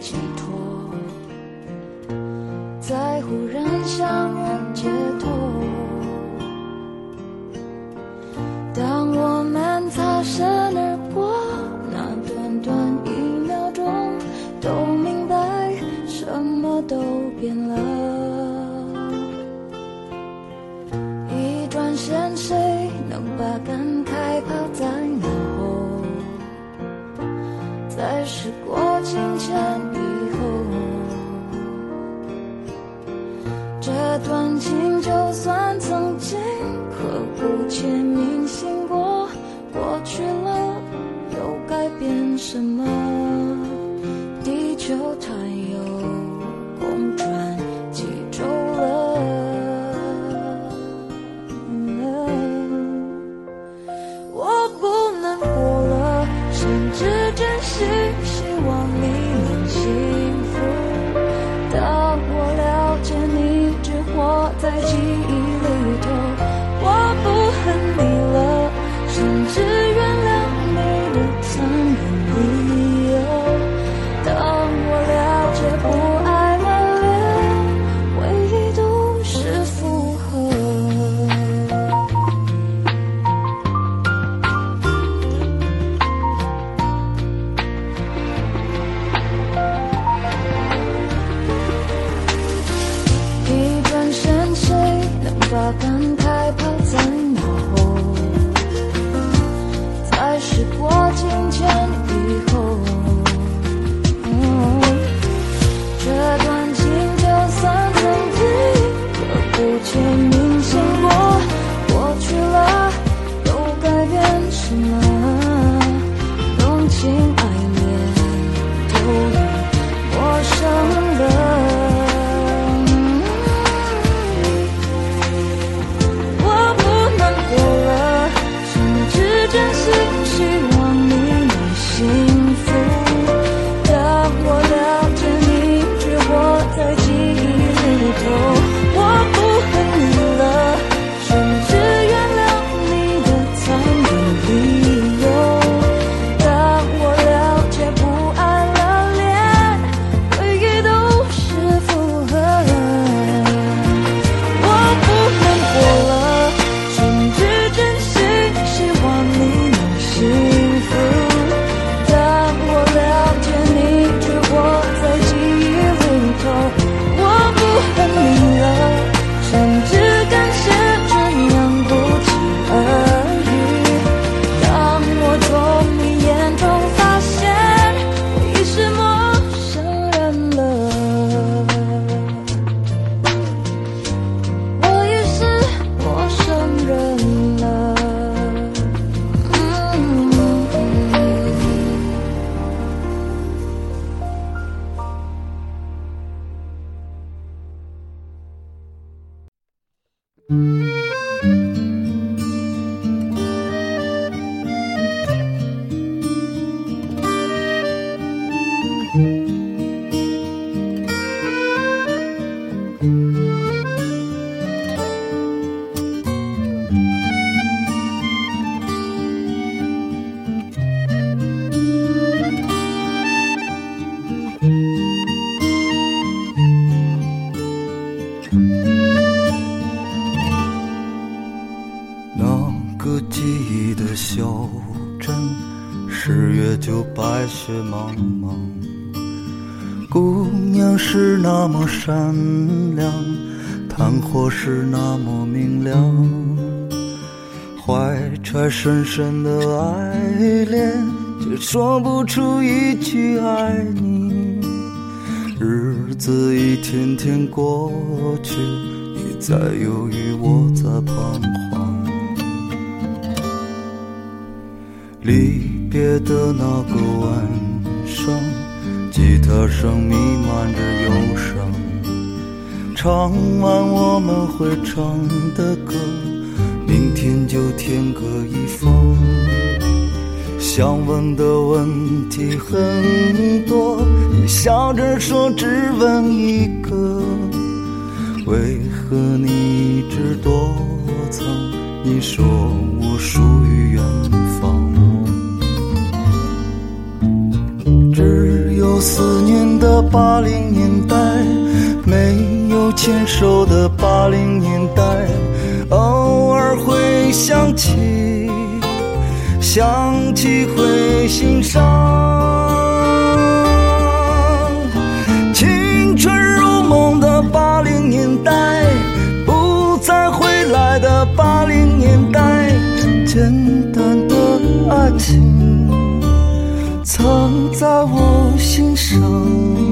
寄托，在忽然相遇解脱。当我们擦身而过，那短短一秒钟，都明白什么都变了。一转身，谁能把感慨抛在过境迁以后，这段情就算曾经刻骨铭心过，过去了又改变什么？地球它有公转感慨抛在脑后？在时过境迁以后，这段情就算曾经刻骨铭那小镇，十月就白雪茫茫。姑娘是那么善良，炭火是那么明亮，怀揣深深的爱恋，却说不出一句爱你。日子一天天过去，你在犹豫，我在彷徨。离别的那个晚上，吉他声弥漫着忧伤，唱完我们会唱的歌，明天就天各一方。想问的问题很多，你笑着说只问一个，为何你一直躲藏？你说我属于远方。思念的八零年代，没有牵手的八零年代，偶尔会想起，想起会心伤。青春如梦的八零年代，不再回来的八零年代，简单的爱情。藏在我心上。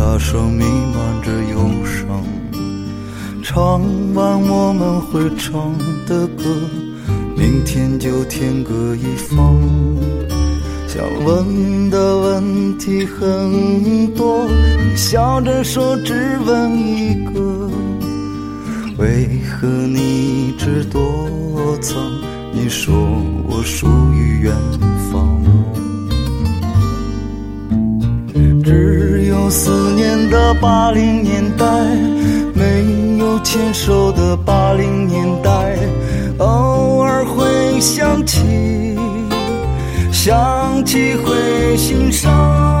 大声弥漫着忧伤。唱完我们会唱的歌，明天就天各一方。想问的问题很多，你笑着说只问一个，为何你一直躲藏？你说我属于远方。思念的八零年代，没有牵手的八零年代，偶尔会想起，想起会心伤。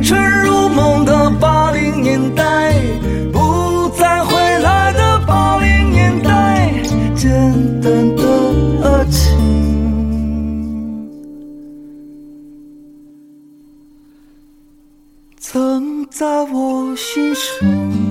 青春如梦的八零年代，不再回来的八零年代，简单的爱情，曾在我心上。